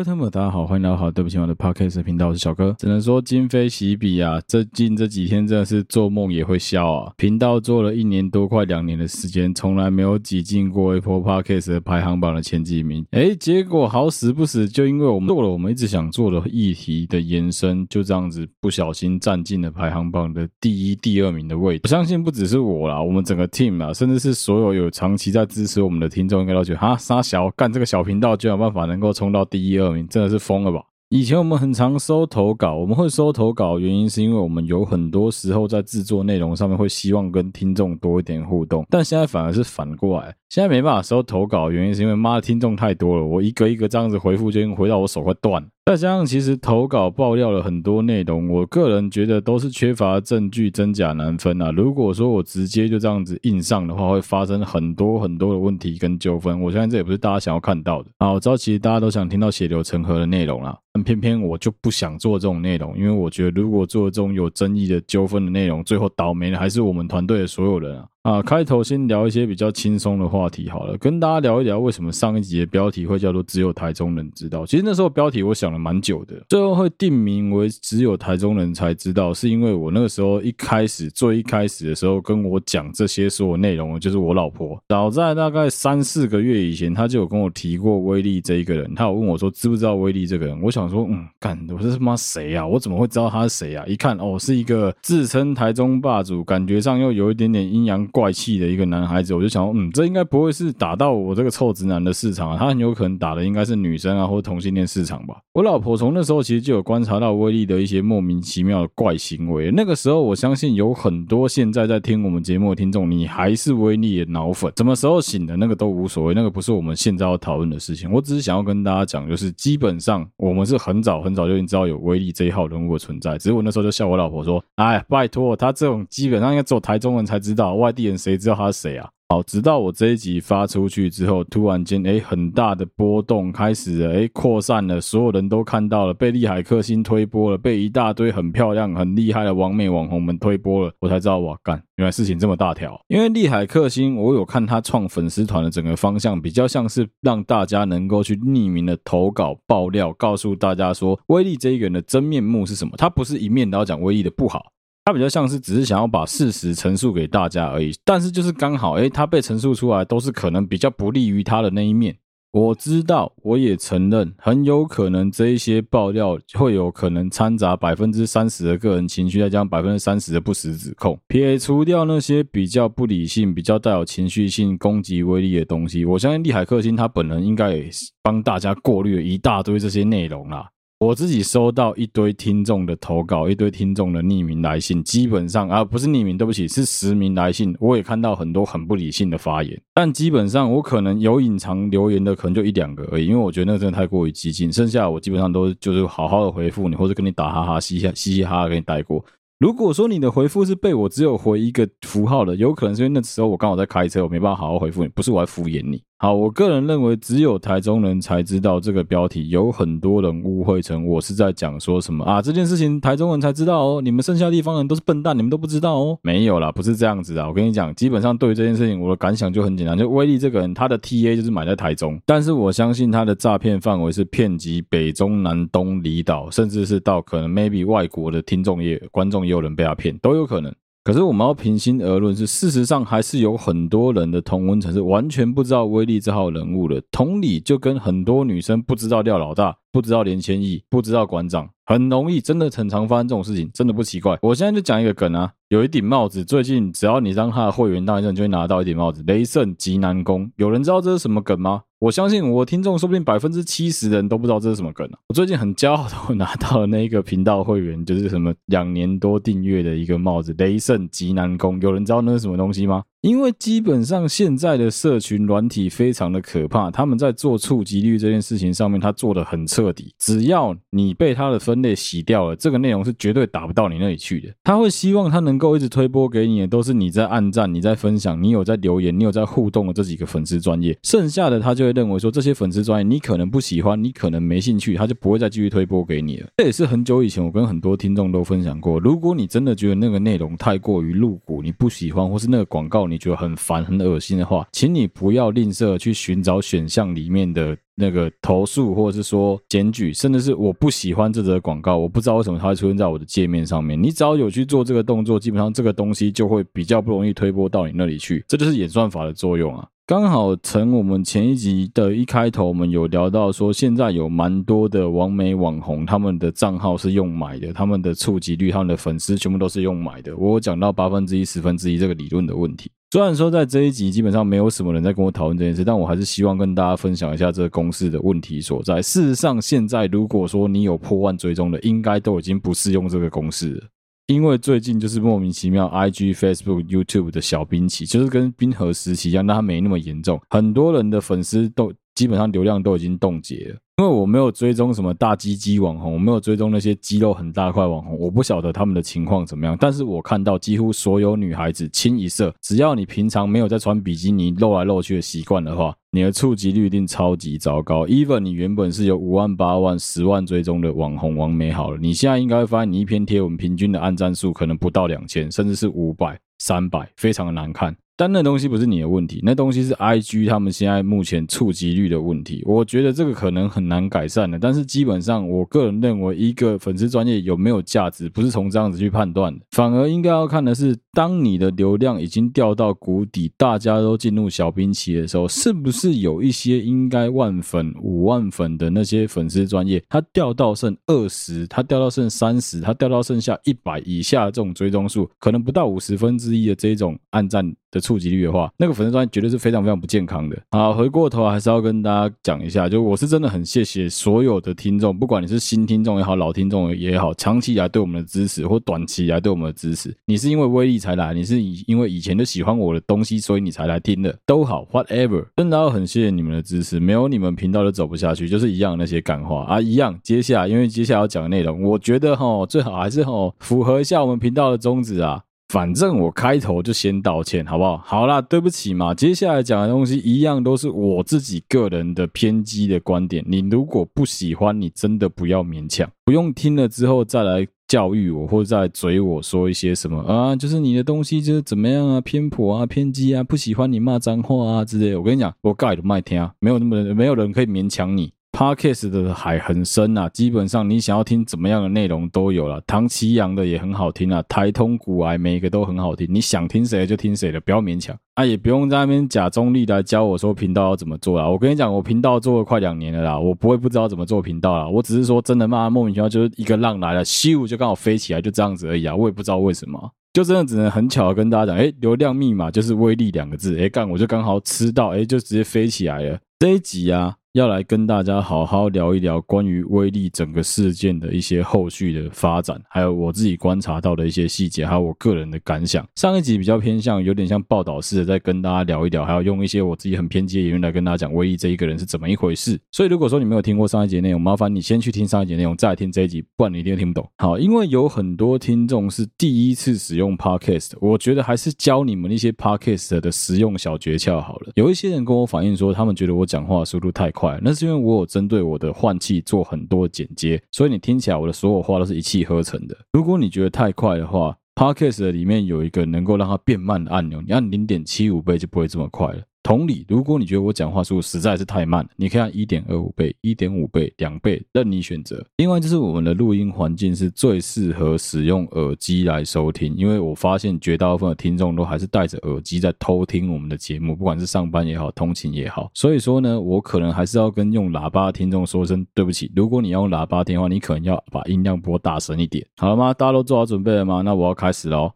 位听众大家好，欢迎来到好对不起我的 Podcast 频道，我是小哥。只能说今非昔比啊，最近这几天真的是做梦也会笑啊。频道做了一年多，快两年的时间，从来没有挤进过 Apple Podcast 的排行榜的前几名。哎，结果好死不死，就因为我们做了我们一直想做的议题的延伸，就这样子不小心占进了排行榜的第一、第二名的位置。我相信不只是我啦，我们整个 team 啊，甚至是所有有长期在支持我们的听众，应该都觉得哈，傻小干这个小频道就有办法能够冲到第一。二名真的是疯了吧？以前我们很常收投稿，我们会收投稿，原因是因为我们有很多时候在制作内容上面会希望跟听众多一点互动，但现在反而是反过来，现在没办法收投稿，原因是因为妈的听众太多了，我一个一个这样子回复，就已经回到我手快断。再加上其实投稿爆料了很多内容，我个人觉得都是缺乏证据，真假难分啊。如果说我直接就这样子印上的话，会发生很多很多的问题跟纠纷。我相信这也不是大家想要看到的啊。我知道其实大家都想听到血流成河的内容啦，偏偏我就不想做这种内容，因为我觉得如果做这种有争议的纠纷的内容，最后倒霉的还是我们团队的所有人啊。啊，开头先聊一些比较轻松的话题好了，跟大家聊一聊为什么上一集的标题会叫做“只有台中人知道”。其实那时候标题我想了蛮久的，最后会定名为“只有台中人才知道”，是因为我那个时候一开始最一开始的时候跟我讲这些所有内容就是我老婆。早在大概三四个月以前，她就有跟我提过威力这一个人，她有问我说知不知道威力这个人。我想说，嗯，干，我是他妈谁啊？我怎么会知道他是谁啊？一看哦，是一个自称台中霸主，感觉上又有一点点阴阳怪气的一个。男孩子，我就想，嗯，这应该不会是打到我这个臭直男的市场啊，他很有可能打的应该是女生啊，或者同性恋市场吧。我老婆从那时候其实就有观察到威力的一些莫名其妙的怪行为。那个时候，我相信有很多现在在听我们节目的听众，你还是威力的脑粉，什么时候醒的那个都无所谓，那个不是我们现在要讨论的事情。我只是想要跟大家讲，就是基本上我们是很早很早就已经知道有威力这一号人物的存在，只是我那时候就笑我老婆说，哎，拜托，他这种基本上应该只有台中人才知道，外地人谁知道他是谁啊？好，直到我这一集发出去之后，突然间，哎，很大的波动开始了，哎，扩散了，所有人都看到了，被利海克星推播了，被一大堆很漂亮、很厉害的网美网红们推播了，我才知道，哇，干，原来事情这么大条。因为利海克星，我有看他创粉丝团的整个方向，比较像是让大家能够去匿名的投稿爆料，告诉大家说，威力这一个人的真面目是什么。他不是一面都要讲威力的不好。他比较像是只是想要把事实陈述给大家而已，但是就是刚好，诶，他被陈述出来都是可能比较不利于他的那一面。我知道，我也承认，很有可能这一些爆料会有可能掺杂百分之三十的个人情绪，再加上百分之三十的不实指控。撇除掉那些比较不理性、比较带有情绪性攻击威力的东西，我相信利海克星他本人应该也帮大家过滤了一大堆这些内容啦。我自己收到一堆听众的投稿，一堆听众的匿名来信，基本上啊，不是匿名，对不起，是实名来信。我也看到很多很不理性的发言，但基本上我可能有隐藏留言的，可能就一两个而已，因为我觉得那个真的太过于激进。剩下我基本上都就是好好的回复你，或者跟你打哈哈、嘻嘻嘻嘻哈哈，跟你带过。如果说你的回复是被我只有回一个符号的，有可能是因为那时候我刚好在开车，我没办法好好回复你，不是我在敷衍你。好，我个人认为只有台中人才知道这个标题，有很多人误会成我是在讲说什么啊，这件事情台中人才知道哦，你们剩下地方人都是笨蛋，你们都不知道哦。没有啦，不是这样子的。我跟你讲，基本上对于这件事情，我的感想就很简单，就威力这个人，他的 TA 就是买在台中，但是我相信他的诈骗范围是遍及北中南东离岛，甚至是到可能 maybe 外国的听众也观众也有人被他骗，都有可能。可是我们要平心而论，是事实上还是有很多人的同温层是完全不知道威力这号人物的。同理，就跟很多女生不知道廖老大，不知道连千亿，不知道馆长，很容易，真的很常发生这种事情，真的不奇怪。我现在就讲一个梗啊，有一顶帽子，最近只要你当他的会员当一阵，就会拿到一顶帽子——雷圣极难攻。有人知道这是什么梗吗？我相信我听众说不定百分之七十的人都不知道这是什么梗啊！我最近很骄傲的，我拿到了那一个频道会员，就是什么两年多订阅的一个帽子——雷圣极难攻。有人知道那是什么东西吗？因为基本上现在的社群软体非常的可怕，他们在做触及率这件事情上面，他做得很彻底。只要你被他的分类洗掉了，这个内容是绝对打不到你那里去的。他会希望他能够一直推播给你的，都是你在按赞、你在分享、你有在留言、你有在互动的这几个粉丝专业。剩下的他就会认为说，这些粉丝专业你可能不喜欢，你可能没兴趣，他就不会再继续推播给你了。这也是很久以前我跟很多听众都分享过，如果你真的觉得那个内容太过于露骨，你不喜欢，或是那个广告。你觉得很烦、很恶心的话，请你不要吝啬去寻找选项里面的那个投诉，或者是说检举，甚至是我不喜欢这则广告，我不知道为什么它会出现在我的界面上面。你只要有去做这个动作，基本上这个东西就会比较不容易推播到你那里去。这就是演算法的作用啊。刚好从我们前一集的一开头，我们有聊到说，现在有蛮多的网美网红，他们的账号是用买的，他们的触及率、他们的粉丝全部都是用买的。我有讲到八分之一、十分之一这个理论的问题。虽然说在这一集基本上没有什么人在跟我讨论这件事，但我还是希望跟大家分享一下这个公式的问题所在。事实上，现在如果说你有破万追踪的，应该都已经不适用这个公式了。因为最近就是莫名其妙，IG、Facebook、YouTube 的小冰期，就是跟冰河时期一样，但它没那么严重。很多人的粉丝都基本上流量都已经冻结了。因为我没有追踪什么大鸡鸡网红，我没有追踪那些肌肉很大块网红，我不晓得他们的情况怎么样。但是我看到几乎所有女孩子清一色，只要你平常没有在穿比基尼露来露去的习惯的话，你的触及率一定超级糟糕。Even 你原本是有五万、八万、十万追踪的网红王美好了，你现在应该会发现，你一篇贴文平均的按赞数可能不到两千，甚至是五百、三百，非常的难看。但那东西不是你的问题，那东西是 IG 他们现在目前触及率的问题。我觉得这个可能很难改善的，但是基本上我个人认为，一个粉丝专业有没有价值，不是从这样子去判断的，反而应该要看的是，当你的流量已经掉到谷底，大家都进入小冰期的时候，是不是有一些应该万粉、五万粉的那些粉丝专业，它掉到剩二十，它掉到剩三十，它掉到剩下一百以下这种追踪数，可能不到五十分之一的这种按赞的触及率的话，那个粉丝专页绝对是非常非常不健康的。好，回过头还是要跟大家讲一下，就我是真的很谢谢所有的听众，不管你是新听众也好，老听众也好，长期以来对我们的支持，或短期以来对我们的支持。你是因为威力才来，你是以因为以前就喜欢我的东西，所以你才来听的，都好，whatever。真的要很谢谢你们的支持，没有你们频道就走不下去，就是一样那些干话啊，一样。接下来因为接下来要讲的内容，我觉得哈最好还是哈符合一下我们频道的宗旨啊。反正我开头就先道歉，好不好？好啦，对不起嘛。接下来讲的东西一样都是我自己个人的偏激的观点。你如果不喜欢，你真的不要勉强，不用听了之后再来教育我，或者再嘴我说一些什么啊，就是你的东西就是怎么样啊，偏颇啊，偏激啊，不喜欢你骂脏话啊之类的。我跟你讲，我盖都麦听啊，没有那么没有人可以勉强你。Podcast 的海很深啊，基本上你想要听怎么样的内容都有了。唐綺阳的也很好听啊，台通股癌每一个都很好听。你想听谁就听谁的，不要勉强啊，也不用在那边假中立来教我说频道要怎么做啦。我跟你讲，我频道做了快两年了啦，我不会不知道怎么做频道啦。我只是说真的嘛，莫名其妙就是一个浪来了，咻就刚好飞起来，就这样子而已啊。我也不知道为什么，就真的只能很巧的跟大家讲，哎，流量密码就是威力两个字，哎干我就刚好吃到，哎就直接飞起来了。这一集啊。要来跟大家好好聊一聊关于威力整个事件的一些后续的发展，还有我自己观察到的一些细节，还有我个人的感想。上一集比较偏向有点像报道式的，在跟大家聊一聊，还有用一些我自己很偏激的言论来跟大家讲威力这一个人是怎么一回事。所以如果说你没有听过上一集内容，麻烦你先去听上一集内容，再听这一集，不然你一定听不懂。好，因为有很多听众是第一次使用 Podcast，我觉得还是教你们一些 Podcast 的实用小诀窍好了。有一些人跟我反映说，他们觉得我讲话速度太快，快那是因为我有针对我的换气做很多剪接，所以你听起来我的所有话都是一气呵成的。如果你觉得太快的话，Podcast 里面有一个能够让它变慢的按钮，你按零点七五倍就不会这么快了。同理，如果你觉得我讲话速度实在是太慢，你可以按一点二五倍、一点五倍、两倍，任你选择。另外，就是我们的录音环境是最适合使用耳机来收听，因为我发现绝大部分的听众都还是戴着耳机在偷听我们的节目，不管是上班也好，通勤也好。所以说呢，我可能还是要跟用喇叭的听众说声对不起。如果你要用喇叭听的话，你可能要把音量拨大声一点。好了吗？大家都做好准备了吗？那我要开始喽。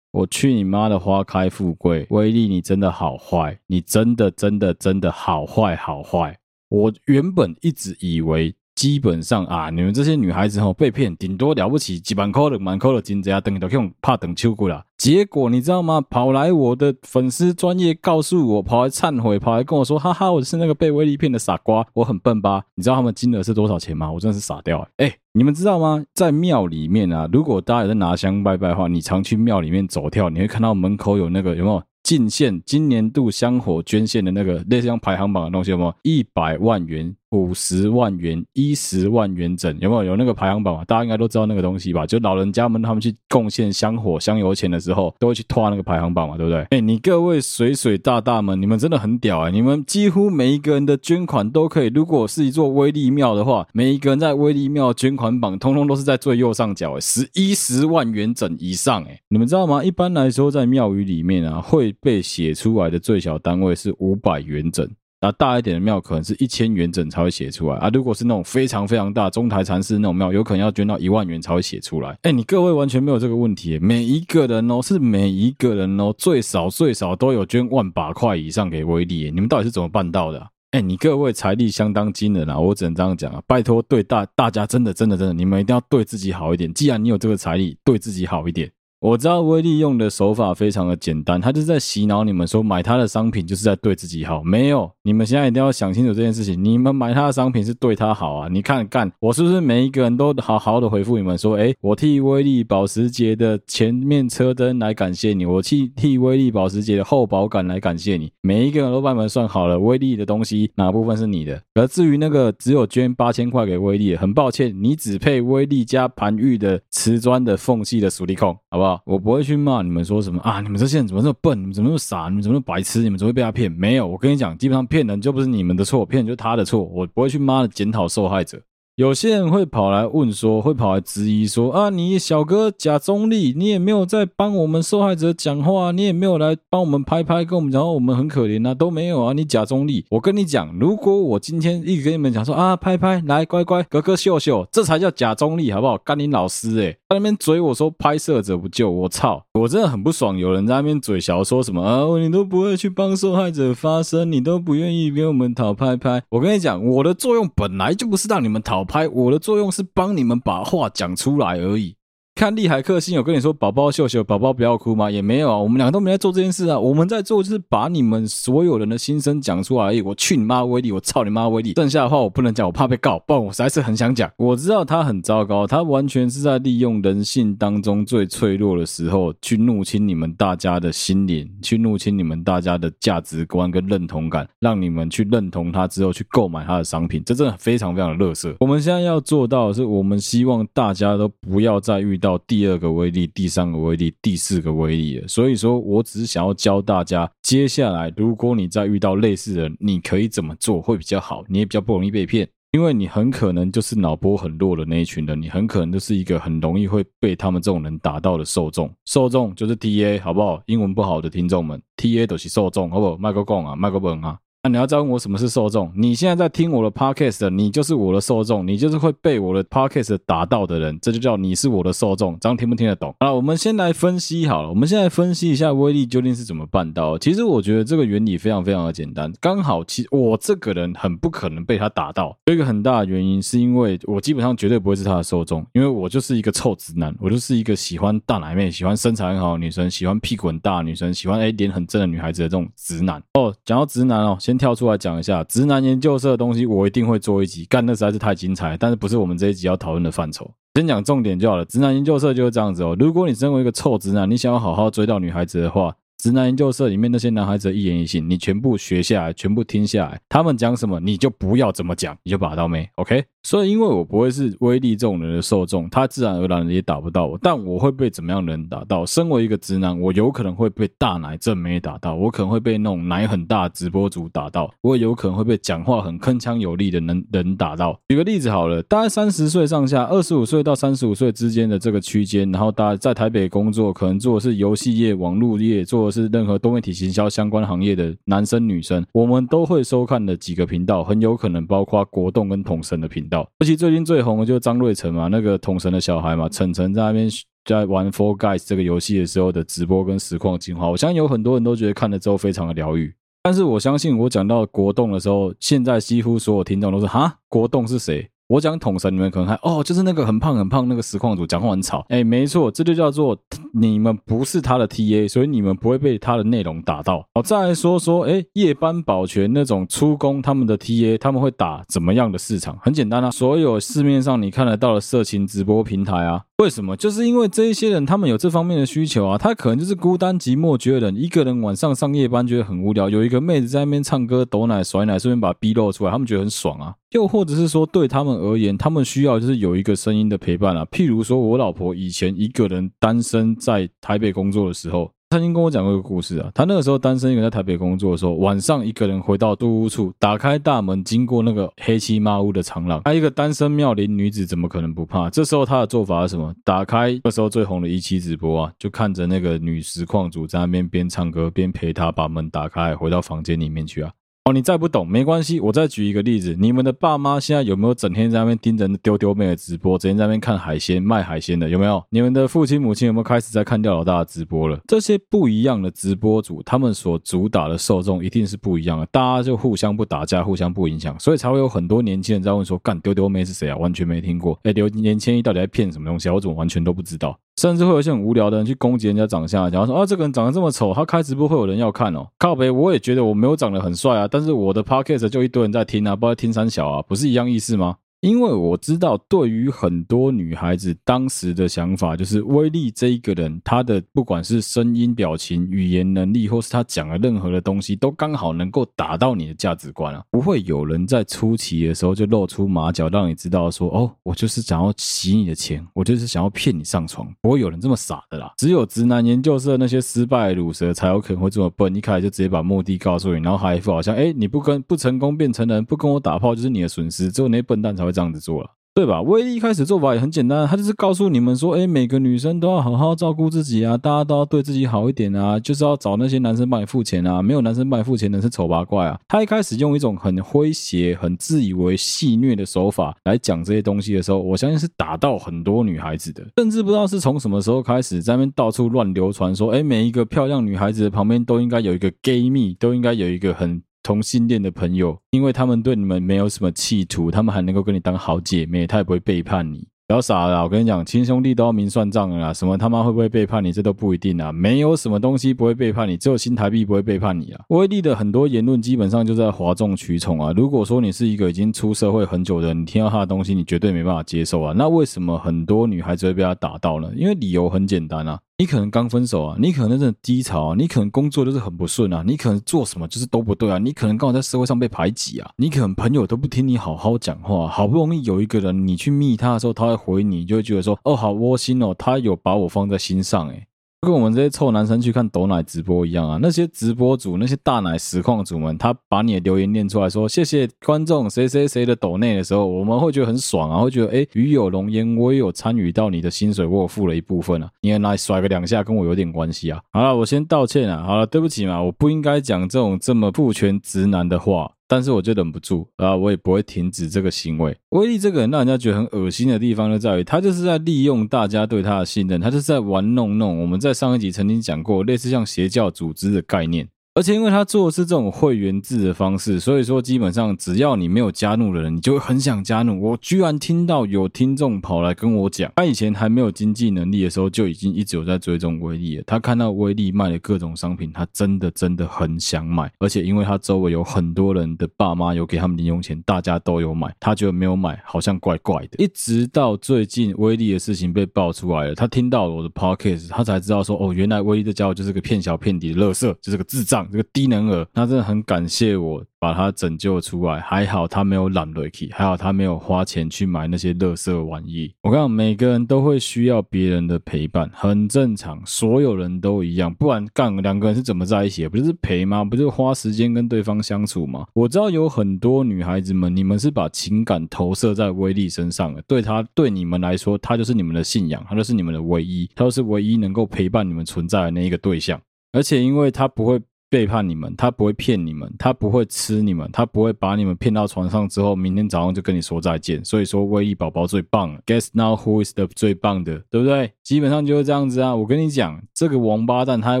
我去你妈的花开富贵！威力，你真的好坏，你真的真的真的好坏好坏！我原本一直以为，基本上啊，你们这些女孩子哦，被骗，顶多了不起几万块的满块的金子啊，等都用怕等秋过了。结果你知道吗？跑来我的粉丝专业告诉我，跑来忏悔，跑来跟我说，哈哈，我是那个被威力骗的傻瓜，我很笨吧？你知道他们金额是多少钱吗？我真的是傻掉哎、你们知道吗？在庙里面啊，如果大家有在拿香拜拜的话，你常去庙里面走跳，你会看到门口有那个有没有进献今年度香火捐献的那个类似像排行榜的东西，有没有？一百万元五十万元、一十万元整，有没有？有那个排行榜嘛？大家应该都知道那个东西吧？就老人家们他们去贡献香火、香油钱的时候，都会去拖那个排行榜嘛，对不对？哎，你各位水水大大们，你们真的很屌哎！你们几乎每一个人的捐款都可以，如果是一座威力庙的话，每一个人在威力庙捐款榜，通通都是在最右上角，哎，十一十万元整以上，哎，你们知道吗？一般来说，在庙宇里面啊，会被写出来的最小单位是五百元整。那大一点的庙可能是一千元整才会写出来啊，如果是那种非常非常大中台禅寺那种庙，有可能要捐到一万元才会写出来。哎，你各位完全没有这个问题，每一个人哦，是每一个人哦，最少最少都有捐万把块以上给威力，你们到底是怎么办到的啊？哎，你各位财力相当惊人啊，我只能这样讲啊，拜托对大大家真的真的真的，你们一定要对自己好一点。既然你有这个财力，对自己好一点。我知道威力用的手法非常的简单，他就是在洗脑你们说买他的商品就是在对自己好。没有，你们现在一定要想清楚这件事情。你们买他的商品是对他好啊！你看干，我是不是每一个人都好好的回复你们说，诶，我替威力保时捷的前面车灯来感谢你，我替替威力保时捷的后保杆来感谢你。每一个人都帮你们算好了，威力的东西哪部分是你的？而至于那个只有捐八千块给威力，很抱歉，你只配威力加盘玉的瓷砖的缝隙的矽利康，好不好？我不会去骂你们说什么啊！你们这些人怎么这么笨？你们怎么那么傻？你们怎么那么白痴？你们怎么会被他骗？没有，我跟你讲，基本上骗人就不是你们的错，骗人就是他的错。我不会去骂检讨受害者。有些人会跑来问说，会跑来质疑说啊，你小哥假中立，你也没有在帮我们受害者讲话，你也没有来帮我们拍拍，跟我们讲我们很可怜啊，都没有啊，你假中立。我跟你讲，如果我今天一直跟你们讲说啊，拍拍来，乖乖，哥哥秀秀，这才叫假中立，好不好？甘霖老师诶、在那边嘴我说拍摄者不救，我操，我真的很不爽。有人在那边嘴小说什么啊，你都不会去帮受害者发声，你都不愿意给我们讨拍拍。我跟你讲，我的作用本来就不是让你们讨。拍我的作用是帮你们把话讲出来而已。看利海克星有跟你说宝宝秀秀，宝宝不要哭吗？也没有啊，我们两个都没在做这件事啊。我们在做就是把你们所有人的心声讲出来而已。我去你妈威力，我操你妈威力！剩下的话我不能讲，我怕被告。不然我实在是很想讲。我知道他很糟糕，他完全是在利用人性当中最脆弱的时候去入侵你们大家的心灵，去入侵你们大家的价值观跟认同感，让你们去认同他之后去购买他的商品。这真的非常非常的乐色。我们现在要做到的是，我们希望大家都不要再遇到。到第二个威力，第三个威力，第四个威力了。所以说我只是想要教大家，接下来如果你再遇到类似的，你可以怎么做会比较好，你也比较不容易被骗。因为你很可能就是脑波很弱的那一群人，你很可能就是一个很容易会被他们这种人打到的受众。受众就是 TA，好不好？英文不好的听众们，TA 都是受众，好不好？麦克讲啊，麦克本啊。那、你要再问我什么是受众？你现在在听我的 podcast，你就是我的受众，你就是会被我的 podcast 打到的人，这就叫你是我的受众。这样听不听得懂？好，我们先来分析好了，我们现在分析一下威力究竟是怎么办到。其实我觉得这个原理非常非常的简单，刚好其我这个人很不可能被他打到。有一个很大的原因是因为我基本上绝对不会是他的受众，因为我就是一个臭直男，我就是一个喜欢大奶妹、喜欢身材很好的女生、喜欢屁股很大的女生、喜欢哎脸很正的女孩子的这种直男。哦，讲到直男哦。先跳出来讲一下直男研究社的东西，我一定会做一集，干那实在是太精彩，但是不是我们这一集要讨论的范畴。先讲重点就好了。直男研究社就是这样子哦。如果你身为一个臭直男，你想要好好追到女孩子的话。直男研究社里面那些男孩子的一言一行，你全部学下来，全部听下来，他们讲什么你就不要怎么讲，你就把到没，OK？所以因为我不会是威力这种人的受众，他自然而然的也打不到我，但我会被怎么样人打到？身为一个直男，我有可能会被大奶正妹打到，我可能会被那种奶很大直播主打到，我也有可能会被讲话很铿锵有力的人人打到。举个例子好了，大概三十岁上下，二十五岁到三十五岁之间的这个区间，然后大家在台北工作，可能做的是游戏业、网络业，做是任何多媒体行销相关行业的男生女生，我们都会收看的几个频道，很有可能包括国栋跟统神的频道。尤其最近最红的就是张瑞成嘛，那个统神的小孩嘛，晨晨在那边在玩 Four Guys 这个游戏的时候的直播跟实况精华，我相信有很多人都觉得看了之后非常的疗愈。但是我相信我讲到国栋的时候，现在几乎所有听众都是哈，国栋是谁？我讲统神，你们可能还哦，就是那个很胖很胖那个实况主，讲话很吵。哎，没错，这就叫做你们不是他的 TA，所以你们不会被他的内容打到。好，再来说说，哎，夜班保全那种出工，他们的 TA 他们会打怎么样的市场？很简单啊，所有市面上你看得到的色情直播平台啊。为什么？就是因为这一些人，他们有这方面的需求啊。他可能就是孤单寂寞觉得冷，一个人晚上上夜班觉得很无聊，有一个妹子在那边唱歌、抖奶、甩奶，顺便把 B 露出来，他们觉得很爽啊。又或者是说，对他们而言，他们需要就是有一个声音的陪伴啊。譬如说，我老婆以前一个人单身在台北工作的时候。他曾经跟我讲过一个故事啊，他那个时候单身，一个人在台北工作的时候，晚上一个人回到租屋处，打开大门，经过那个黑漆麻乌的长廊，他一个单身妙龄女子怎么可能不怕？这时候他的做法是什么？打开那时候最红的一期直播啊，就看着那个女实况主在那边边唱歌边陪他把门打开，回到房间里面去啊。哦，你再不懂没关系，我再举一个例子，你们的爸妈现在有没有整天在那边盯着丢丢妹的直播，整天在那边看海鲜卖海鲜的有没有？你们的父亲母亲有没有开始在看钓老大的直播了？这些不一样的直播主，他们所主打的受众一定是不一样的，大家就互相不打架，互相不影响，所以才会有很多年轻人在问说，干丢丢妹是谁啊？完全没听过，哎，刘年轻一到底在骗什么东西啊？我怎么完全都不知道？甚至会有一些很无聊的人去攻击人家长相，假如说啊，这个人长得这么丑，他开直播会有人要看哦。靠北，我也觉得我没有长得很帅啊，但是我的 podcast 就一堆人在听啊，不知道听三小啊，不是一样意思吗？因为我知道，对于很多女孩子当时的想法，就是威力这一个人，他的不管是声音、表情、语言能力，或是他讲的任何的东西，都刚好能够打到你的价值观啊！不会有人在初期的时候就露出马脚，让你知道说，哦，我就是想要洗你的钱，我就是想要骗你上床，不会有人这么傻的啦。只有直男研究社那些失败的鲁蛇才有可能会这么笨，一开始就直接把目的告诉你，然后还一副好像，哎，你不跟不成功变成人，不跟我打炮就是你的损失，只有那些笨蛋才会。这样子做了，对吧？威力一开始做法也很简单，他就是告诉你们说，哎，每个女生都要好好照顾自己啊，大家都要对自己好一点啊，就是要找那些男生帮你付钱啊，没有男生帮你付钱的是丑八怪啊。他一开始用一种很诙谐、很自以为戏谑的手法来讲这些东西的时候，我相信是打到很多女孩子的，甚至不知道是从什么时候开始在那边到处乱流传说，哎，每一个漂亮女孩子的旁边都应该有一个 gay 蜜，都应该有一个很。同性恋的朋友，因为他们对你们没有什么企图，他们还能够跟你当好姐妹，他也不会背叛你。不要傻了，我跟你讲，亲兄弟都要明算账了啦。什么他妈会不会背叛你，这都不一定啊。没有什么东西不会背叛你，只有新台币不会背叛你啊。威力的很多言论基本上就在哗众取宠啊。如果说你是一个已经出社会很久的人，你听到他的东西，你绝对没办法接受啊。那为什么很多女孩子会被他打到呢？因为理由很简单啊。你可能刚分手啊，你可能真的低潮啊，你可能工作就是很不顺啊，你可能做什么就是都不对啊，你可能刚好在社会上被排挤啊，你可能朋友都不听你好好讲话，好不容易有一个人你去密他的时候，他会回你，就会觉得说，哦，好窝心哦，他有把我放在心上诶。跟我们这些臭男生去看抖奶直播一样啊！那些直播主、那些大奶实况主们，他把你的留言念出来说：“谢谢观众谁谁谁的抖内的时候，我们会觉得很爽啊，会觉得哎，鱼有龙焉，我也有参与到你的薪水，我付了一部分啊，你也来甩个两下，跟我有点关系啊！好了，我先道歉啊！好了，对不起嘛，我不应该讲这种这么父权直男的话。”但是我就忍不住啊，我也不会停止这个行为。威力这个人让人家觉得很恶心的地方就在于，他就是在利用大家对他的信任，他就是在玩弄弄。我们在上一集曾经讲过，类似像邪教组织的概念。而且因为他做的是这种会员制的方式，所以说基本上只要你没有加入的人，你就会很想加入。我居然听到有听众跑来跟我讲，他以前还没有经济能力的时候，就已经一直有在追踪威力了。他看到威力卖的各种商品，他真的真的很想买。而且因为他周围有很多人的爸妈有给他们零用钱，大家都有买，他觉得没有买好像怪怪的。一直到最近威力的事情被爆出来了，他听到了我的 podcast，他才知道说，哦，原来威力这家伙就是个骗小骗底的乐色，就是个智障。这个低能儿，他真的很感谢我把他拯救出来。还好他没有懒 Ricky，还好他没有花钱去买那些垃圾玩意。我跟你，每个人都会需要别人的陪伴，很正常，所有人都一样。不然干两个人是怎么在一起？不就是陪吗？不就是花时间跟对方相处吗？我知道有很多女孩子们，你们是把情感投射在威力身上的，对他，对你们来说，他就是你们的信仰，他就是你们的唯一，他就是唯一能够陪伴你们存在的那一个对象。而且因为他不会。背叛你们，他不会骗你们，他不会吃你们，他不会把你们骗到床上之后，明天早上就跟你说再见。所以说，威力宝宝最棒了，Guess now who is the 最棒的，对不对？基本上就是这样子啊。我跟你讲，这个王八蛋他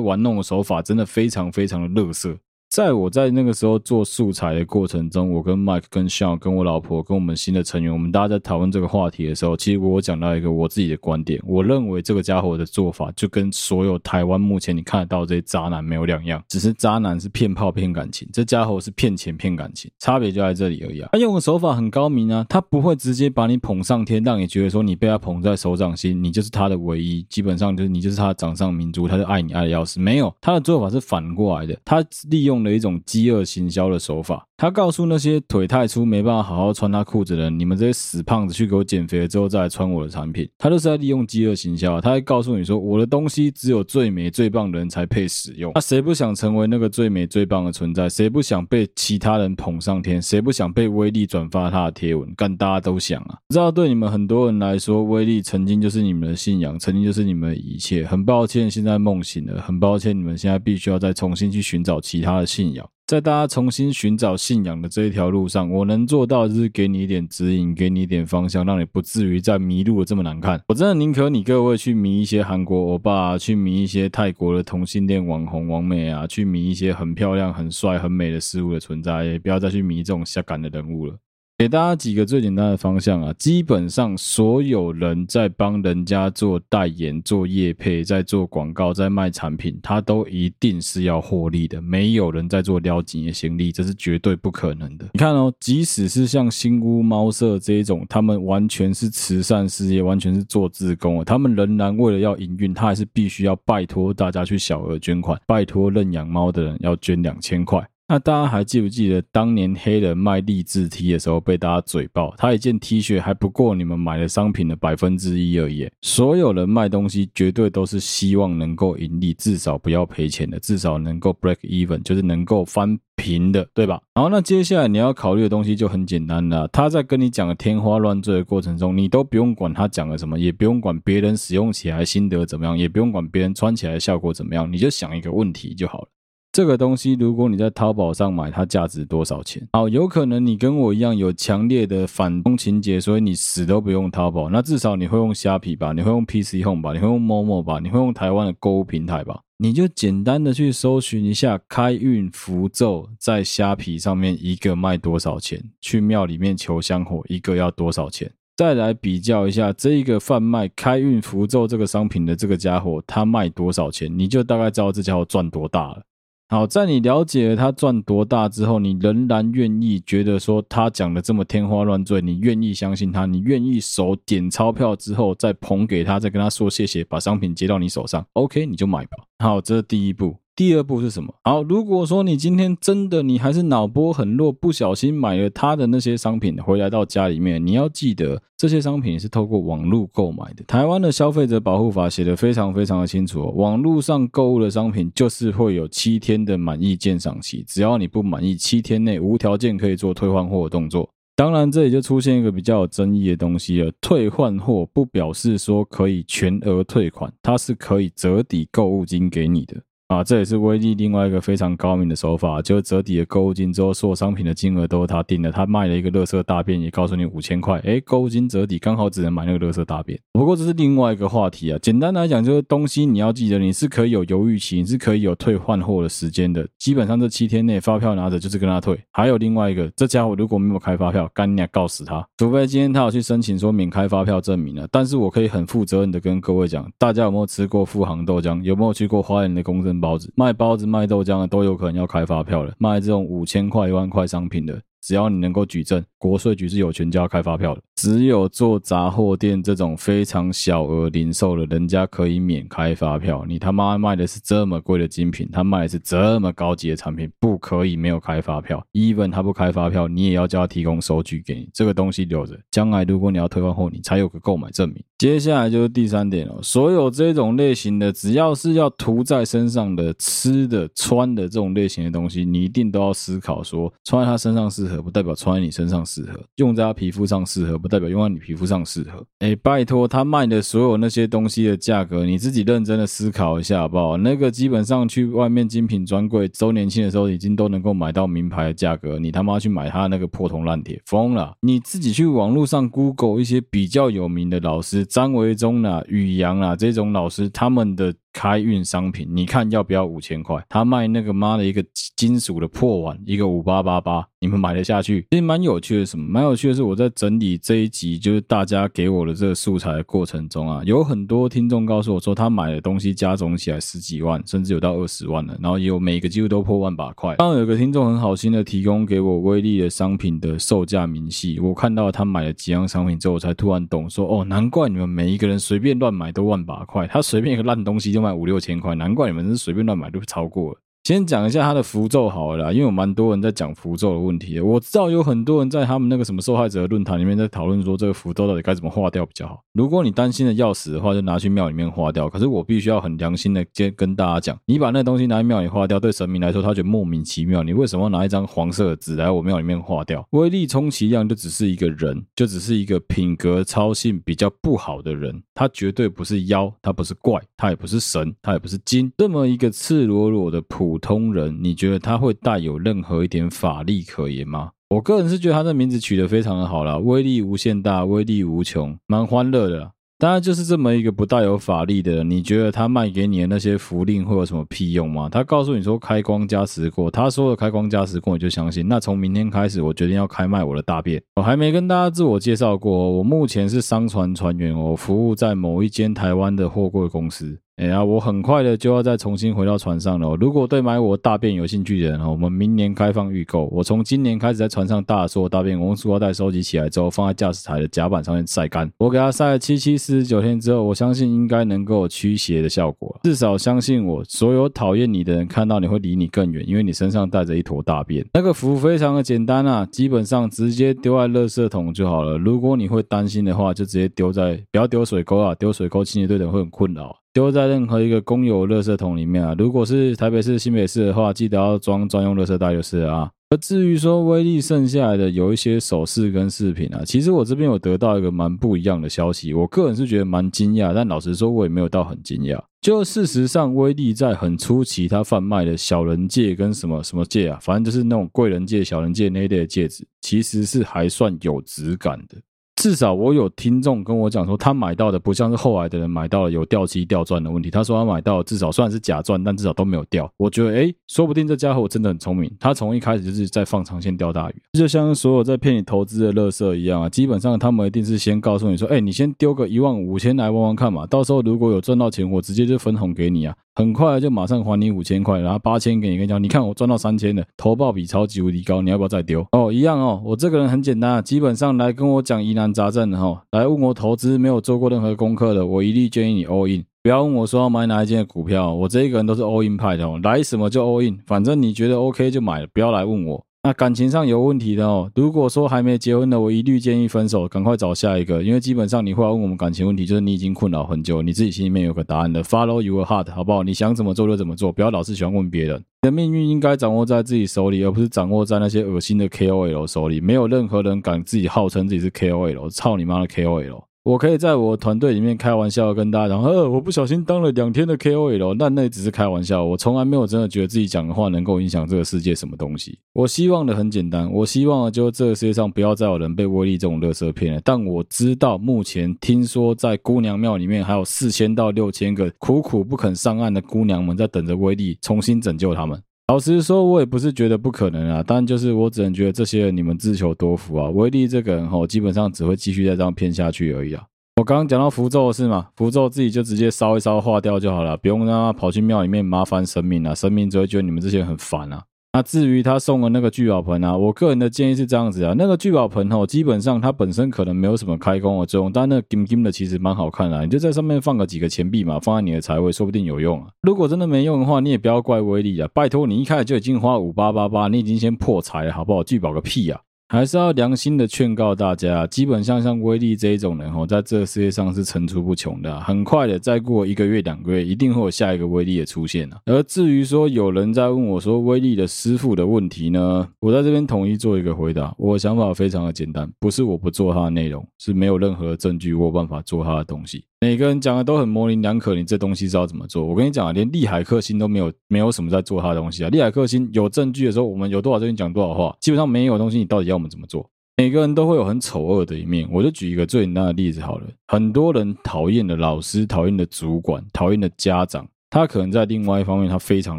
玩弄的手法真的非常非常的乐色。在我在那个时候做素材的过程中，我跟 Mike、跟 Sean、跟我老婆、跟我们新的成员，我们大家在讨论这个话题的时候，其实我讲到一个我自己的观点，我认为这个家伙的做法就跟所有台湾目前你看得到这些渣男没有两样，只是渣男是骗炮骗感情，这家伙是骗钱骗感情，差别就在这里而已啊。他用的手法很高明啊，他不会直接把你捧上天，让你觉得说你被他捧在手掌心，你就是他的唯一，基本上就是你就是他的掌上明珠，他就爱你爱的要死。没有，他的做法是反过来的，他利用了一种饥饿。行销的手法，他告诉那些腿太粗没办法好好穿他裤子的人，你们这些死胖子去给我减肥了之后再来穿我的产品，他就是在利用饥饿行销。他会告诉你说，我的东西只有最美最棒的人才配使用。那谁不想成为那个最美最棒的存在？谁不想被其他人捧上天？谁不想被威力转发他的贴文？干大家都想啊！知道对你们很多人来说，威力曾经就是你们的信仰，曾经就是你们的一切。很抱歉，现在梦醒了。很抱歉，你们现在必须要再重新去寻找其他的信仰。在大家重新寻找信仰的这一条路上，我能做到就是给你一点指引，给你一点方向，让你不至于再迷路的这么难看。我真的宁可你各位去迷一些韩国欧巴，去迷一些泰国的同性恋网红王美啊，去迷一些很漂亮、很帅、很美的事物的存在，也不要再去迷这种下感的人物了。给大家几个最简单的方向啊，基本上所有人在帮人家做代言、做业配、在做广告、在卖产品，他都一定是要获利的。没有人在做撩紧的行李，这是绝对不可能的。你看哦，即使是像新屋猫舍这一种，他们完全是慈善事业，完全是做自工，他们仍然为了要营运，他还是必须要拜托大家去小额捐款，拜托认养猫的人要捐两千块。那大家还记不记得当年黑人卖励志 T 的时候被大家嘴爆？他一件 T 恤还不过你们买的商品的百分之一而已。所有人卖东西绝对都是希望能够盈利，至少不要赔钱的，至少能够 break even，就是能够翻平的，对吧？然后那接下来你要考虑的东西就很简单了。他在跟你讲的天花乱坠的过程中，你都不用管他讲了什么，也不用管别人使用起来心得怎么样，也不用管别人穿起来效果怎么样，你就想一个问题就好了。这个东西，如果你在淘宝上买，它价值多少钱？好，有可能你跟我一样有强烈的反动情节，所以你死都不用淘宝。那至少你会用虾皮吧？你会用 PC Home 吧？你会用 Momo 吧？你会用台湾的购物平台吧？你就简单的去搜寻一下开运符咒在虾皮上面一个卖多少钱？去庙里面求香火一个要多少钱？再来比较一下这一个贩卖开运符咒这个商品的这个家伙，他卖多少钱？你就大概知道这家伙赚多大了。好，在你了解了他赚多大之后，你仍然愿意觉得说他讲的这么天花乱坠，你愿意相信他，你愿意手点钞票之后再捧给他，再跟他说谢谢，把商品接到你手上，OK，你就买吧。好，这是第一步。第二步是什么？好，如果说你今天真的你还是脑波很弱，不小心买了他的那些商品回来到家里面，你要记得这些商品是透过网络购买的。台湾的消费者保护法写得非常非常的清楚哦，网络上购物的商品就是会有七天的满意鉴赏期，只要你不满意，七天内无条件可以做退换货的动作。当然，这里就出现一个比较有争议的东西了，退换货不表示说可以全额退款，它是可以折抵购物金给你的。啊，这也是威力另外一个非常高明的手法，就是折抵了购物金之后，所有商品的金额都是他定的。他卖了一个乐色大便，也告诉你五千块，诶，购物金折抵刚好只能买那个乐色大便。不过这是另外一个话题啊。简单来讲，就是东西你要记得，你是可以有犹豫期，你是可以有退换货的时间的。基本上这七天内发票拿着就是跟他退。还有另外一个，这家伙如果没有开发票，干你娘告死他！除非今天他要去申请说免开发票证明了。但是我可以很负责任的跟各位讲，大家有没有吃过富航豆浆？有没有去过花园的公证包子？卖包子、卖豆浆的都有可能要开发票了。卖这种五千块、一万块商品的，只要你能够举证，国税局是有权就要开发票的。只有做杂货店这种非常小额零售的，人家可以免开发票。你他妈卖的是这么贵的精品，他卖的是这么高级的产品，不可以没有开发票。even 他不开发票，你也要叫他提供收据给你。这个东西留着，将来如果你要退换货，你才有个购买证明。接下来就是第三点了，所有这种类型的，只要是要涂在身上的、吃的、穿的这种类型的东西，你一定都要思考说，穿在他身上是合，不代表穿在你身上适合；用在他皮肤上适合，不代表用在你皮肤上适合。哎，拜托，他卖的所有那些东西的价格，你自己认真的思考一下好不好？那个基本上去外面精品专柜周年庆的时候，已经都能够买到名牌的价格，你他妈去买他那个破铜烂铁，疯了！你自己去网络上 Google 一些比较有名的老师，张维忠啦、宇阳啦这种老师，他们的开运商品，你看要不要五千块？他卖那个妈的一个金属的破碗，一个五八八八，你们买得下去？其实蛮有趣的，什么？蛮有趣的是，我在整理这一集，就是大家给我的这个素材的过程中啊，有很多听众告诉我说，他买的东西加总起来十几万，甚至有到二十万了，然后有每个几乎都破万把块。刚刚有个听众很好心的提供给我威力的商品的售价明细，我看到他买了几样商品之后，我才突然懂说，哦，难怪你们每一个人随便乱买都万把块，他随便一个烂东西就卖五六千块，难怪你们是随便乱买都超过了。先讲一下他的符咒好了啦，因为有蛮多人在讲符咒的问题。我知道有很多人在他们那个什么受害者论坛里面在讨论说，这个符咒到底该怎么化掉比较好。如果你担心的要死的话，就拿去庙里面化掉。可是我必须要很良心的跟跟大家讲，你把那东西拿去庙里化掉，对神明来说他觉得莫名其妙。你为什么要拿一张黄色的纸来我庙里面化掉？威力充其量就只是一个人，就只是一个品格操性比较不好的人。他绝对不是妖，他不是怪，他也不是神，他也不是精。这么一个赤裸裸的普普通人，你。觉得他会带有任何一点法力可言吗？我个人是觉得他的名字取得非常的好啦，威力无限大，威力无穷，蛮欢乐的。当然，就是这么一个不带有法力的人，你觉得他卖给你的那些符令会有什么屁用吗？他告诉你说开光加持过，他说的开光加持过，你就相信。那从明天开始，我决定要开卖我的大便。我还没跟大家自我介绍过，我目前是商船船员，我服务在某一间台湾的货柜公司。哎呀，我很快的就要再重新回到船上了。如果对买我大便有兴趣的人哦，我们明年开放预购。我从今年开始在船上大所有大便，我用塑料袋收集起来之后，放在驾驶台的甲板上面晒干。我给它晒了七七四十九天之后，我相信应该能够驱邪的效果。至少相信我，所有讨厌你的人看到你会离你更远，因为你身上带着一坨大便。那个符非常的简单啊，基本上直接丢在垃圾桶就好了。如果你会担心的话，就直接丢在，不要丢水沟啊，丢水沟清洁队的人会很困扰。丢在任何一个公有垃圾桶里面啊！如果是台北市、新北市的话，记得要装专用垃圾袋就是了啊。而至于说威力剩下来的有一些首饰跟饰品啊，其实我这边有得到一个蛮不一样的消息，我个人是觉得蛮惊讶，但老实说，我也没有到很惊讶。就事实上，威力在很初期他贩卖的小人戒跟什么什么戒啊，反正就是那种贵人戒、小人戒那一类的戒指，其实是还算有质感的。至少我有听众跟我讲说，他买到的不像是后来的人买到了有掉漆掉钻的问题。他说他买到至少算是假钻，但至少都没有掉。我觉得，诶，说不定这家伙真的很聪明。他从一开始就是在放长线钓大鱼，就像所有在骗你投资的垃圾一样啊。基本上他们一定是先告诉你说，诶，你先丢个一万五千来玩玩看嘛。到时候如果有赚到钱，我直接就分红给你啊。很快就马上还你五千块，然后八千给你，跟你讲，你看我赚到三千了，投报比超级无敌高，你要不要再丢？哦，一样哦，我这个人很简单，基本上来跟我讲疑难杂症的哈，来问我投资没有做过任何功课的，我一律建议你 all in，不要问我说要买哪一间的股票，我这一个人都是 all in 派的哦，来什么就 all in，反正你觉得 OK 就买了，不要来问我。那感情上有问题的哦，如果说还没结婚的，我一律建议分手，赶快找下一个，因为基本上你会来问我们感情问题，就是你已经困扰很久，你自己心里面有个答案的，Follow your heart，好不好？你想怎么做就怎么做，不要老是喜欢问别人。你的命运应该掌握在自己手里，而不是掌握在那些恶心的 KOL 手里。没有任何人敢自己号称自己是 KOL，操你妈的 KOL！我可以在我团队里面开玩笑跟大家讲，呃，我不小心当了两天的 KOL，但那只是开玩笑。我从来没有真的觉得自己讲的话能够影响这个世界什么东西。我希望的很简单，我希望就这个世界上不要再有人被威力这种垃圾骗了。但我知道目前听说在姑娘庙里面还有四千到六千个苦苦不肯上岸的姑娘们在等着威力重新拯救他们。老实说，我也不是觉得不可能啊，但就是我只能觉得这些人你们自求多福啊。威力这个人吼，基本上只会继续再这样骗下去而已啊。我刚刚讲到符咒的事嘛，符咒自己就直接烧一烧化掉就好了，不用让他跑去庙里面麻烦神明啊，神明只会觉得你们这些人很烦啊。那至于他送的那个聚宝盆啊，我个人的建议是这样子啊，那个聚宝盆哦，基本上它本身可能没有什么开工的作用，但那个金金的其实蛮好看的，你就在上面放个几个钱币嘛，放在你的财位，说不定有用啊。如果真的没用的话，你也不要怪威力啊，拜托你一开始就已经花五八八八，你已经先破财了，好不好？聚宝个屁啊！还是要良心的劝告大家，基本上像威力这一种人哦，在这个世界上是层出不穷的，很快的，再过一个月两个月，一定会有下一个威力的出现。而至于说有人在问我说威力的师傅的问题呢，我在这边统一做一个回答。我想法非常的简单，不是我不做他的内容，是没有任何证据我有办法做他的东西。每个人讲的都很模棱两可，你这东西知道怎么做？我跟你讲啊，连利海克星都没有，没有什么在做他的东西啊。利海克星有证据的时候，我们有多少证据讲多少话，基本上没有东西，你到底要我们怎么做？每个人都会有很丑恶的一面。我就举一个最简单的例子好了，很多人讨厌的老师、讨厌的主管、讨厌的家长，他可能在另外一方面他非常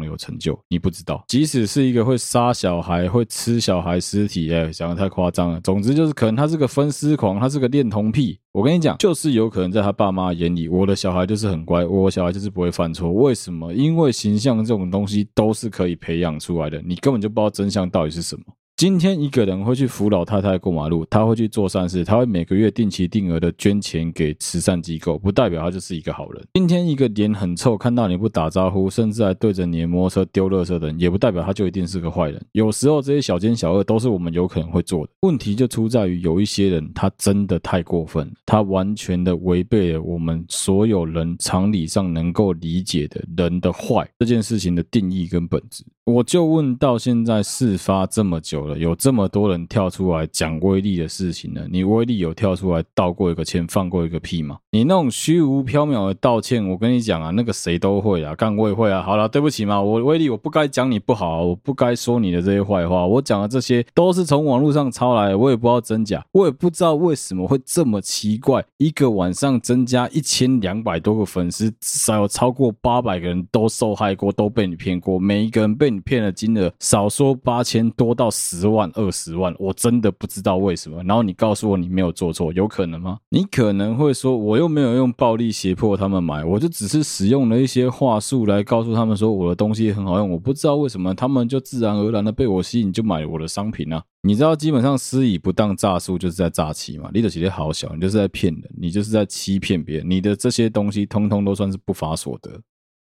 的有成就，你不知道。即使是一个会杀小孩、会吃小孩尸体，哎，讲的太夸张了。总之就是可能他是个分尸狂，他是个恋童癖。我跟你讲，就是有可能在他爸妈眼里，我的小孩就是很乖，我小孩就是不会犯错。为什么？因为形象这种东西都是可以培养出来的，你根本就不知道真相到底是什么。今天一个人会去扶老太太过马路，他会去做善事，他会每个月定期定额的捐钱给慈善机构，不代表他就是一个好人。今天一个脸很臭，看到你不打招呼，甚至还对着你的摩托车丢垃圾的人，也不代表他就一定是个坏人。有时候这些小奸小恶都是我们有可能会做的。问题就出在于有一些人，他真的太过分，他完全的违背了我们所有人常理上能够理解的人的坏这件事情的定义跟本质。我就问到现在事发这么久了，有这么多人跳出来讲威力的事情了，你威力有跳出来道过一个歉，放过一个屁吗？你那种虚无缥缈的道歉，我跟你讲啊，那个谁都会啊，干我也会啊。好了，对不起嘛，我威力我不该讲你不好，我不该说你的这些坏话，我讲的这些都是从网络上抄来的，我也不知道真假，我也不知道为什么会这么奇怪，一个晚上增加一千两百多个粉丝，至少有超过八百个人都受害过，都被你骗过，每一个人被。你骗的金额少说八千多到十万二十万，我真的不知道为什么。然后你告诉我你没有做错，有可能吗？你可能会说我又没有用暴力胁迫他们买，我就只是使用了一些话术来告诉他们说我的东西很好用。我不知道为什么他们就自然而然的被我吸引，就买了我的商品啊。你知道基本上施以不当诈术就是在诈欺嘛？你的企业好小，你就是在骗人，你就是在欺骗别人，你的这些东西通通都算是不法所得。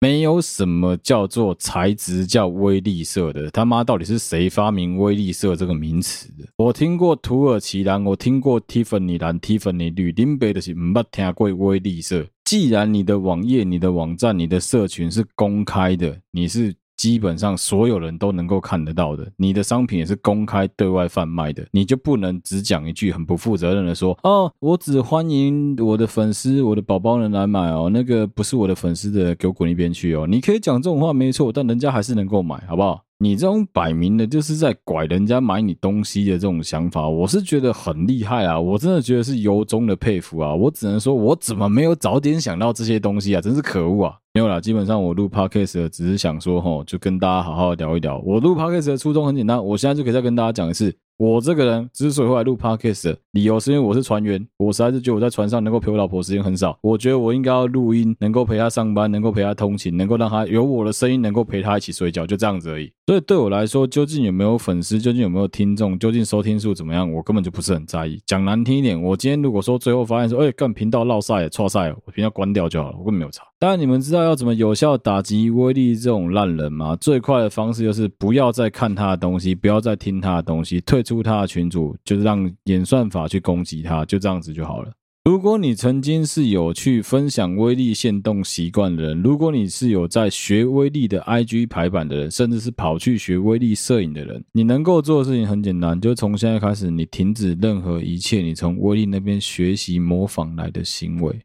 没有什么叫做材质叫威力色的，他妈到底是谁发明威力色这个名词的？我听过土耳其蓝，我听过蒂芙尼蓝、蒂芙尼绿，林北的是没听过威力色。既然你的网页、你的网站、你的社群是公开的，你是。基本上所有人都能够看得到的，你的商品也是公开对外贩卖的，你就不能只讲一句很不负责任的说哦，我只欢迎我的粉丝、我的宝宝能来买哦，那个不是我的粉丝的，给我滚一边去哦。你可以讲这种话没错，但人家还是能够买，好不好？你这种摆明的就是在拐人家买你东西的这种想法，我是觉得很厉害啊！我真的觉得是由衷的佩服啊！我只能说，我怎么没有早点想到这些东西啊？真是可恶啊！没有啦，基本上我录 podcast 的只是想说，吼，就跟大家好好聊一聊。我录 podcast 的初衷很简单，我现在就可以再跟大家讲一次。我这个人之所以会来录 podcast 的理由，是因为我是船员，我实在是觉得我在船上能够陪我老婆时间很少，我觉得我应该要录音，能够陪她上班，能够陪她通勤，能够让她有我的声音，能够陪她一起睡觉，就这样子而已。所以对我来说，究竟有没有粉丝，究竟有没有听众，究竟收听数怎么样，我根本就不是很在意。讲难听一点，我今天如果说最后发现说，哎，干频道落赛了，错赛了，我频道关掉就好了，我根本没有差。当然，你们知道要怎么有效打击威力这种烂人吗？最快的方式就是不要再看他的东西，不要再听他的东西，退出他的群主，就是让演算法去攻击他，就这样子就好了。如果你曾经是有去分享威力限动习惯的人，如果你是有在学威力的 IG 排版的人，甚至是跑去学威力摄影的人，你能够做的事情很简单，就从现在开始，你停止任何一切你从威力那边学习模仿来的行为。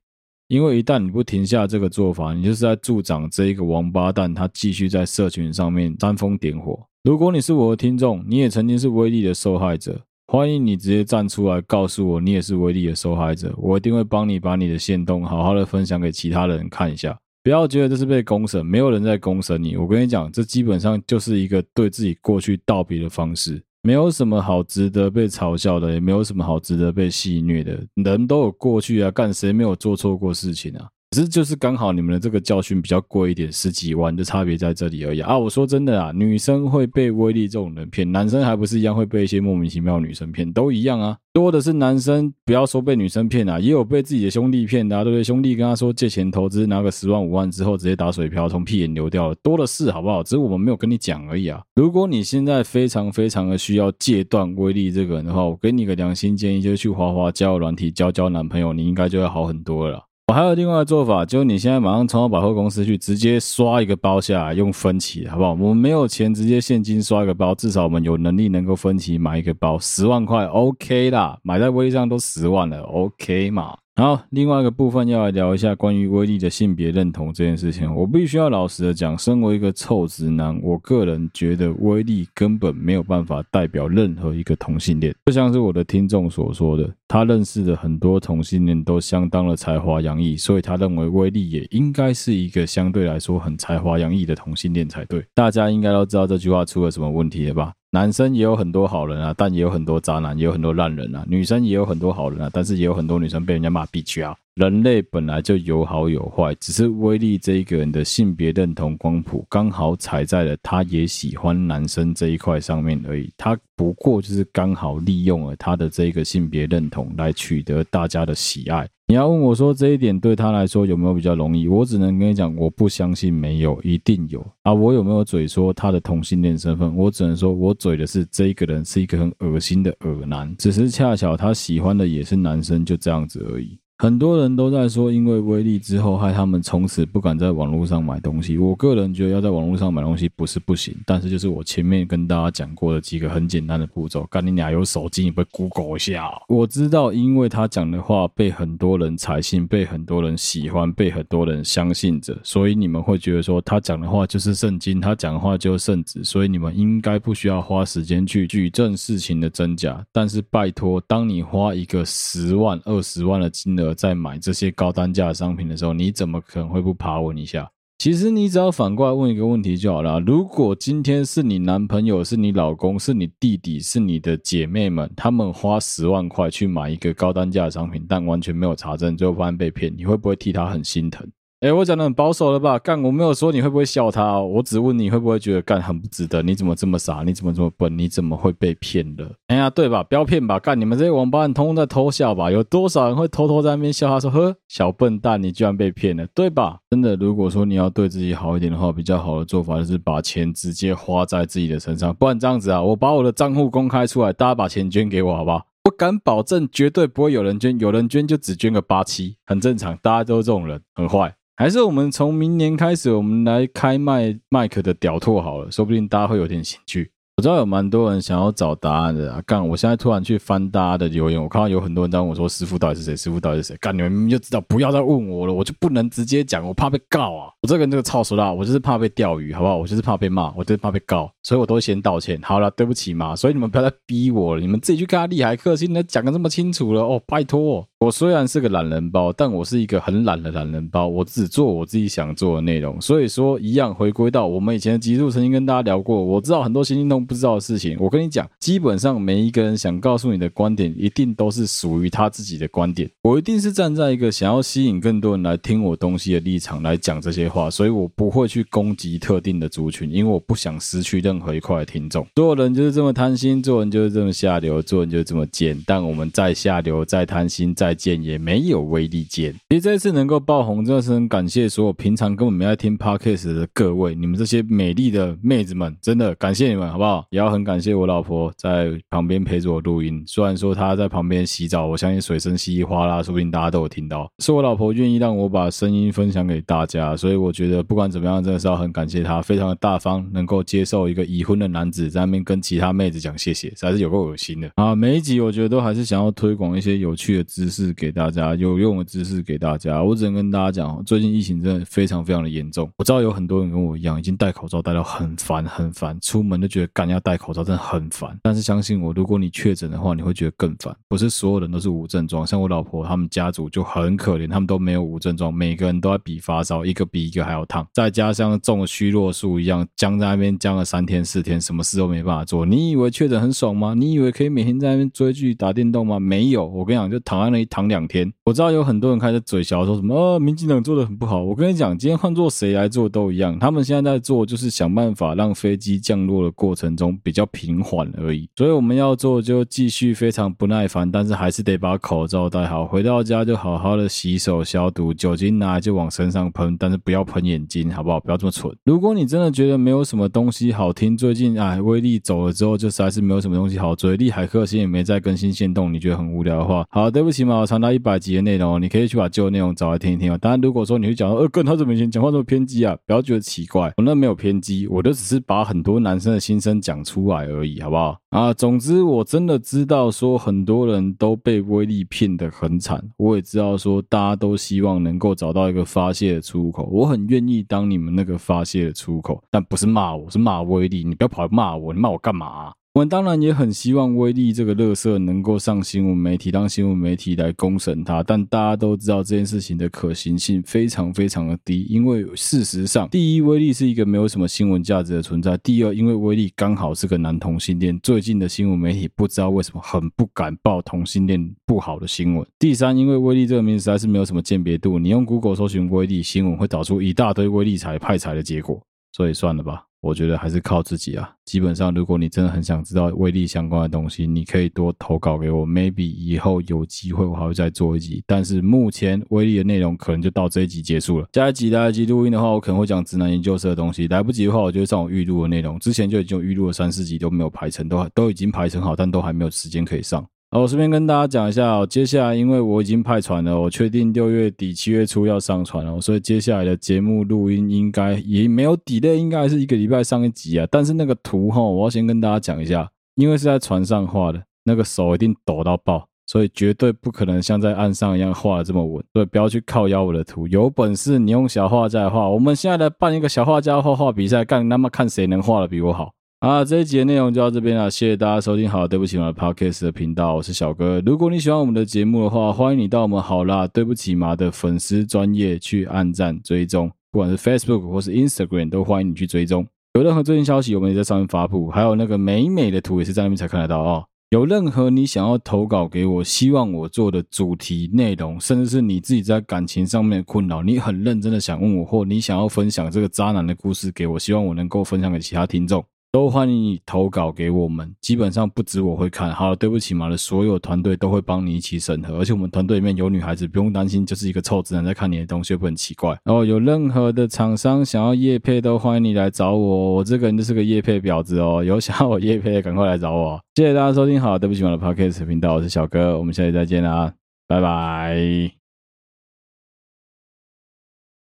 因为一旦你不停下这个做法，你就是在助长这一个王八蛋，他继续在社群上面煽风点火。如果你是我的听众，你也曾经是威力的受害者，欢迎你直接站出来告诉我，你也是威力的受害者，我一定会帮你把你的线动好好的分享给其他人看一下。不要觉得这是被公审，没有人在公审你。我跟你讲，这基本上就是一个对自己过去道别的方式。没有什么好值得被嘲笑的，也没有什么好值得被戏谑的。人都有过去啊，干谁没有做错过事情啊？只是就是刚好你们的这个教训比较贵一点，十几万的差别在这里而已啊！我说真的啊，女生会被威力这种人骗，男生还不是一样会被一些莫名其妙的女生骗，都一样啊。多的是男生，不要说被女生骗啊，也有被自己的兄弟骗的啊，对不对？兄弟跟他说借钱投资，拿个十万五万之后直接打水漂，从屁眼流掉了，多的是，好不好？只是我们没有跟你讲而已啊。如果你现在非常非常的需要戒断威力这个人的话，我给你个良心建议，就是去滑滑交友软体交交男朋友，你应该就会好很多了。我还有另外的做法，就是你现在马上冲到百货公司去，直接刷一个包下来，用分期，好不好？我们没有钱，直接现金刷一个包，至少我们有能力能够分期买一个包，十万块，OK 啦，买在威力上都十万了，OK 嘛。好，另外一个部分要来聊一下关于威力的性别认同这件事情。我必须要老实的讲，身为一个臭直男，我个人觉得威力根本没有办法代表任何一个同性恋。就像是我的听众所说的，他认识的很多同性恋都相当的才华洋溢，所以他认为威力也应该是一个相对来说很才华洋溢的同性恋才对。大家应该都知道这句话出了什么问题了吧？男生也有很多好人啊，但也有很多渣男，也有很多烂人啊。女生也有很多好人啊，但是也有很多女生被人家骂 BQ 啊。人类本来就有好有坏，只是威力这一个人的性别认同光谱刚好踩在了他也喜欢男生这一块上面而已。他不过就是刚好利用了他的这个性别认同来取得大家的喜爱。你要问我说这一点对他来说有没有比较容易？我只能跟你讲，我不相信没有，一定有啊！我有没有嘴说他的同性恋身份？我只能说我嘴的是这一个人是一个很恶心的恶男，只是恰巧他喜欢的也是男生，就这样子而已。很多人都在说，因为威力之后害他们从此不敢在网络上买东西。我个人觉得要在网络上买东西不是不行，但是就是我前面跟大家讲过的几个很简单的步骤。干你俩有手机，你不 Google 一下？我知道，因为他讲的话被很多人采信，被很多人喜欢，被很多人相信着，所以你们会觉得说他讲的话就是圣经，他讲的话就是圣旨，所以你们应该不需要花时间去举证事情的真假。但是拜托，当你花一个十万、二十万的金额，在买这些高单价的商品的时候，你怎么可能会不爬文一下？其实你只要反过来问一个问题就好了。如果今天是你男朋友、是你老公、是你弟弟、是你的姐妹们，他们花十万块去买一个高单价的商品，但完全没有查证，最后发现被骗，你会不会替他很心疼？哎，我讲的很保守了吧？干，我没有说你会不会笑他哦，我只问你会不会觉得干很不值得？你怎么这么傻？你怎么这么笨？你怎么会被骗了？哎呀，对吧？不要骗吧！干，你们这些王八蛋通通在偷笑吧？有多少人会偷偷在那边笑他说：“呵，小笨蛋，你居然被骗了，对吧？”真的，如果说你要对自己好一点的话，比较好的做法就是把钱直接花在自己的身上，不然这样子啊，我把我的账户公开出来，大家把钱捐给我，好不好？我敢保证，绝对不会有人捐，有人捐就只捐个八七，很正常，大家都是这种人，很坏。还是我们从明年开始，我们来开麦麦克的屌拓好了，说不定大家会有点兴趣。我知道有蛮多人想要找答案的啊！干，我现在突然去翻大家的留言，我看到有很多人在问我说：“师傅到底是谁？师傅到底是谁？”干，你们明明就知道，不要再问我了，我就不能直接讲，我怕被告啊！我这个人这个操俗辣，我就是怕被钓鱼，好不好？我就是怕被骂，我就是怕被告，所以我都先道歉。好了，对不起嘛，所以你们不要再逼我了，你们自己去跟他利海克星，你讲的这么清楚了哦，拜托。我虽然是个懒人包，但我是一个很懒的懒人包。我只做我自己想做的内容，所以说一样回归到我们以前的集数，曾经跟大家聊过。我知道很多新听众不知道的事情，我跟你讲，基本上每一个人想告诉你的观点，一定都是属于他自己的观点。我一定是站在一个想要吸引更多人来听我东西的立场来讲这些话，所以我不会去攻击特定的族群，因为我不想失去任何一块的听众。做人就是这么贪心，做人就是这么下流，做人就是这么贱。但我们再下流，再贪心，再贱也没有威力见。其实这次能够爆红，真的是很感谢所有平常根本没在听 Podcast 的各位，你们这些美丽的妹子们，真的感谢你们，好不好？也要很感谢我老婆在旁边陪着我录音。虽然说她在旁边洗澡，我相信水声稀里哗啦，说不定大家都有听到。是我老婆愿意让我把声音分享给大家，所以我觉得不管怎么样，真的是要很感谢她，非常的大方，能够接受一个已婚的男子在那边跟其他妹子讲谢谢，实在是有够恶心的啊！每一集我觉得都还是想要推广一些有趣的知识。给大家有用的知识给大家，我只能跟大家讲，最近疫情真的非常非常的严重。我知道有很多人跟我一样，已经戴口罩戴到很烦很烦，出门就觉得干要戴口罩真的很烦。但是相信我，如果你确诊的话，你会觉得更烦。不是所有人都是无症状，像我老婆他们家族就很可怜，他们都没有无症状，每个人都在比发烧，一个比一个还要烫，再加上中了虚弱术一样，僵在那边僵了三天四天，什么事都没办法做。你以为确诊很爽吗？你以为可以每天在那边追剧打电动吗？没有，我跟你讲，就躺在那里。躺两天，我知道有很多人开始嘴小说什么，呃，民进党做的很不好。我跟你讲，今天换做谁来做都一样。他们现在在做就是想办法让飞机降落的过程中比较平缓而已。所以我们要做就继续非常不耐烦，但是还是得把口罩戴好。回到家就好好的洗手消毒，酒精拿来就往身上喷，但是不要喷眼睛，好不好？不要这么蠢。如果你真的觉得没有什么东西好听，最近哎，威力走了之后，就实在是没有什么东西好追。厉海克星也没再更新线动，你觉得很无聊的话，好，对不起嘛。我长达一百集的内容，你可以去把旧内容找来听一听啊。当然，如果说你会讲到，呃，跟他怎么以前讲话这么偏激啊？不要觉得奇怪，我那没有偏激，我就只是把很多男生的心声讲出来而已，好不好？啊，总之我真的知道说很多人都被威力骗得很惨，我也知道说大家都希望能够找到一个发泄的出口，我很愿意当你们那个发泄的出口，但不是骂我，是骂威力，你不要跑来骂我，你骂我干嘛？我们当然也很希望威力这个乐色能够上新闻媒体，当新闻媒体来公审它。但大家都知道这件事情的可行性非常非常的低，因为事实上，第一，威力是一个没有什么新闻价值的存在；第二，因为威力刚好是个男同性恋，最近的新闻媒体不知道为什么很不敢报同性恋不好的新闻；第三，因为威力这个名字实在是没有什么鉴别度，你用 Google 搜寻威力新闻会找出一大堆威力财派财的结果，所以算了吧。我觉得还是靠自己啊。基本上，如果你真的很想知道威力相关的东西，你可以多投稿给我。Maybe 以后有机会，我还会再做一集。但是目前威力的内容可能就到这一集结束了。下一集来得及录音的话，我可能会讲直男研究室的东西。来不及的话，我就会上我预录的内容。之前就已经预录了三四集都没有排成，都都已经排成好，但都还没有时间可以上。好，我顺便跟大家讲一下哦，接下来因为我已经派船了，我确定六月底七月初要上船了，所以接下来的节目录音应该也没有 delay，应该是一个礼拜上一集啊。但是那个图哈，我要先跟大家讲一下，因为是在船上画的，那个手一定抖到爆，所以绝对不可能像在岸上一样画的这么稳，所以不要去靠腰我的图。有本事你用小画家画，我们现在来办一个小画家画画比赛，干那么看谁能画的比我好。啊，这一集的内容就到这边了，谢谢大家收听。好，对不起嘛的 Podcast 的频道，我是小哥。如果你喜欢我们的节目的话，欢迎你到我们好啦，对不起嘛的粉丝专业去按赞追踪，不管是 Facebook 或是 Instagram 都欢迎你去追踪。有任何最新消息，我们也在上面发布，还有那个美美的图也是在那边才看得到哦。有任何你想要投稿给我，希望我做的主题内容，甚至是你自己在感情上面的困扰，你很认真的想问我，或你想要分享这个渣男的故事给我，希望我能够分享给其他听众。都欢迎你投稿给我们，基本上不止我会看。好，对不起嘛的所有团队都会帮你一起审核，而且我们团队里面有女孩子，不用担心，就是一个臭直男在看你的东西，会很奇怪。然后有任何的厂商想要业配，都欢迎你来找我。我这个人就是个业配婊子哦，有想要我业配的，赶快来找我。谢谢大家收听，好，对不起嘛的 Podcast 频道，我是小哥，我们下期再见啦，拜拜。